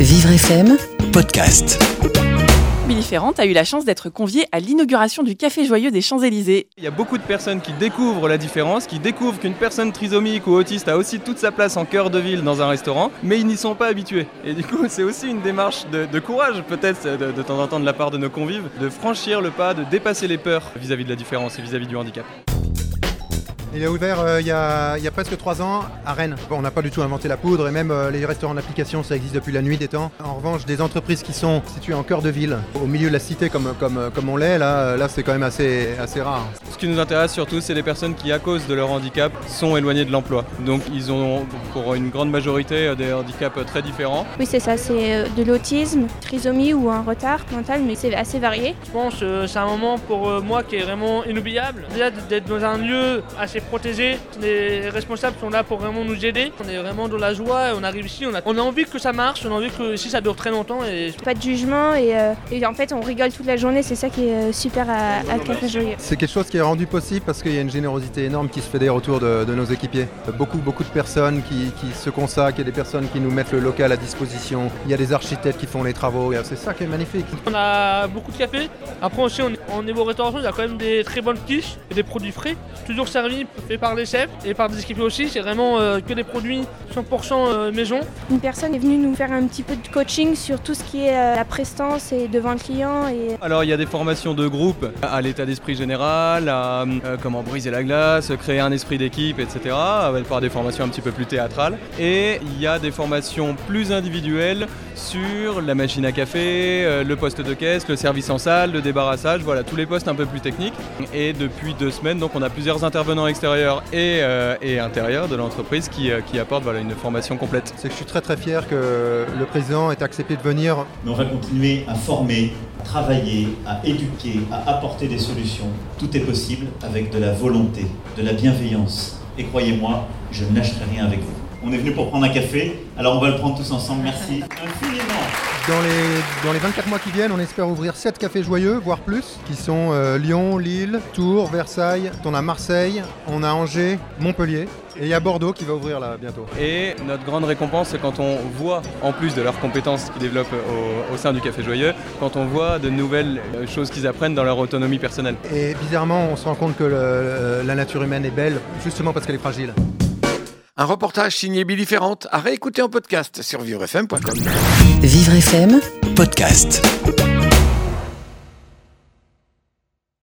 Vivre FM Podcast. Billy Ferrand a eu la chance d'être convié à l'inauguration du Café Joyeux des Champs-Élysées. Il y a beaucoup de personnes qui découvrent la différence, qui découvrent qu'une personne trisomique ou autiste a aussi toute sa place en cœur de ville dans un restaurant, mais ils n'y sont pas habitués. Et du coup, c'est aussi une démarche de, courage, peut-être de, de, temps en temps de la part de nos convives, de franchir le pas, de dépasser les peurs vis-à-vis de la différence et vis-à-vis du handicap. Il a ouvert euh, il, y a, presque trois ans à Rennes. Bon, on n'a pas du tout inventé la poudre et même euh, les restaurants d'application, ça existe depuis la nuit des temps. En revanche, des entreprises qui sont situées en cœur de ville, au milieu de la cité comme, comme on l'est, là, c'est quand même assez rare. Ce qui nous intéresse surtout, c'est les personnes qui, à cause de leur handicap, sont éloignées de l'emploi. Donc ils ont pour une grande majorité des handicaps très différents. Oui, c'est ça, c'est euh, de l'autisme, trisomie ou un retard mental, mais c'est assez varié. Je pense que c'est un moment pour moi qui est vraiment inoubliable. Déjà d'être dans un lieu assez protégés. Les responsables sont là pour vraiment nous aider. On est vraiment dans la joie et on arrive ici. On a, on a envie que ça marche, on a envie que si ça dure très longtemps. Et... Pas de jugement et, euh, et, en fait on rigole toute la journée. C'est ça qui est euh, super à, à Café Joyeux. C'est quelque chose qui est rendu possible parce qu'il y a une générosité énorme qui se fait autour de, de nos équipiers. Beaucoup, beaucoup de personnes qui, qui se consacrent, il y a des personnes qui nous mettent le local à disposition. Il y a des architectes qui font les travaux. C'est ça qui est magnifique. On a beaucoup de café. Après aussi, on, on niveau restauration, il y a quand même des très bonnes quiches et des produits frais, toujours servis fait par les chefs et par des équipiers aussi. C'est vraiment euh, que des produits 100% euh, maison. Une personne est venue nous faire un petit peu de coaching sur tout ce qui est euh, la prestance et devant le client. Et... Alors il y a des formations de groupe à l'état d'esprit général, à comment briser la glace, créer un esprit d'équipe, etc. Par des formations un petit peu plus théâtrales. Et il y a des formations plus individuelles sur la machine à café, le poste de caisse, le service en salle, le débarrassage, voilà tous les postes un peu plus techniques. Et depuis deux semaines, donc on a plusieurs intervenants extérieurs et, euh, intérieurs de l'entreprise qui, euh, qui apportent voilà, une formation complète. C'est que je suis très très fier que le président ait accepté de venir. on va continuer à former, travailler, à éduquer, à apporter des solutions. Tout est possible avec de la volonté, de la bienveillance. Et croyez-moi, je ne lâcherai rien avec vous. On est venu pour prendre un café, alors on va le prendre tous ensemble. Merci infiniment. Dans les, dans les 24 mois qui viennent, on espère ouvrir 7 cafés joyeux, voire plus, qui sont euh, Lyon, Lille, Tours, Versailles, on a Marseille, on a Angers, Montpellier. Et il y a Bordeaux qui va ouvrir là bientôt. Et notre grande récompense, c'est quand on voit, en plus de leurs compétences qu'ils développent au, sein du Café Joyeux, quand on voit de nouvelles euh, choses qu'ils apprennent dans leur autonomie personnelle. Et bizarrement, on se rend compte que la nature humaine est belle, justement parce qu'elle est fragile. Un reportage signé Billy Ferrand à réécouter en podcast sur vivrefm.com. Vivre FM, podcast.